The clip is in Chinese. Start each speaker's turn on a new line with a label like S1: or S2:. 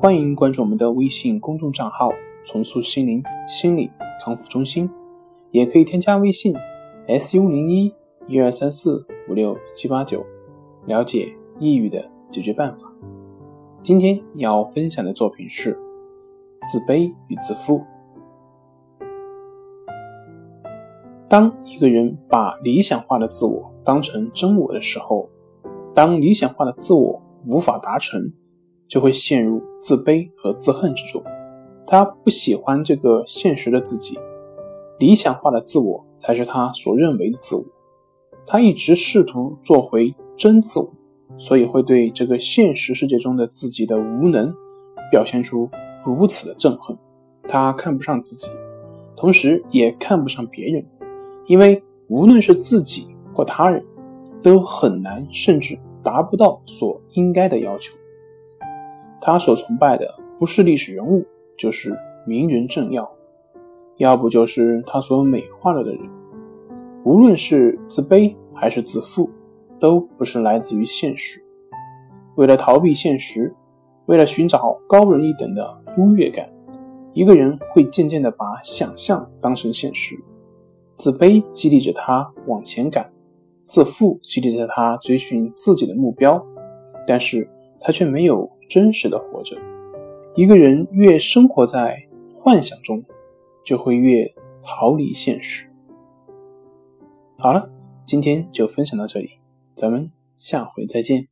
S1: 欢迎关注我们的微信公众账号“重塑心灵心理康复中心”，也可以添加微信 “su 零一一二三四五六七八九”，了解抑郁的解决办法。今天要分享的作品是《自卑与自负》。当一个人把理想化的自我当成真我的时候，当理想化的自我无法达成，就会陷入自卑和自恨之中，他不喜欢这个现实的自己，理想化的自我才是他所认为的自我，他一直试图做回真自我，所以会对这个现实世界中的自己的无能表现出如此的憎恨，他看不上自己，同时也看不上别人，因为无论是自己或他人，都很难甚至达不到所应该的要求。他所崇拜的不是历史人物，就是名人政要，要不就是他所美化了的人。无论是自卑还是自负，都不是来自于现实。为了逃避现实，为了寻找高人一等的优越感，一个人会渐渐地把想象当成现实。自卑激励着他往前赶，自负激励着他追寻自己的目标，但是他却没有。真实的活着，一个人越生活在幻想中，就会越逃离现实。好了，今天就分享到这里，咱们下回再见。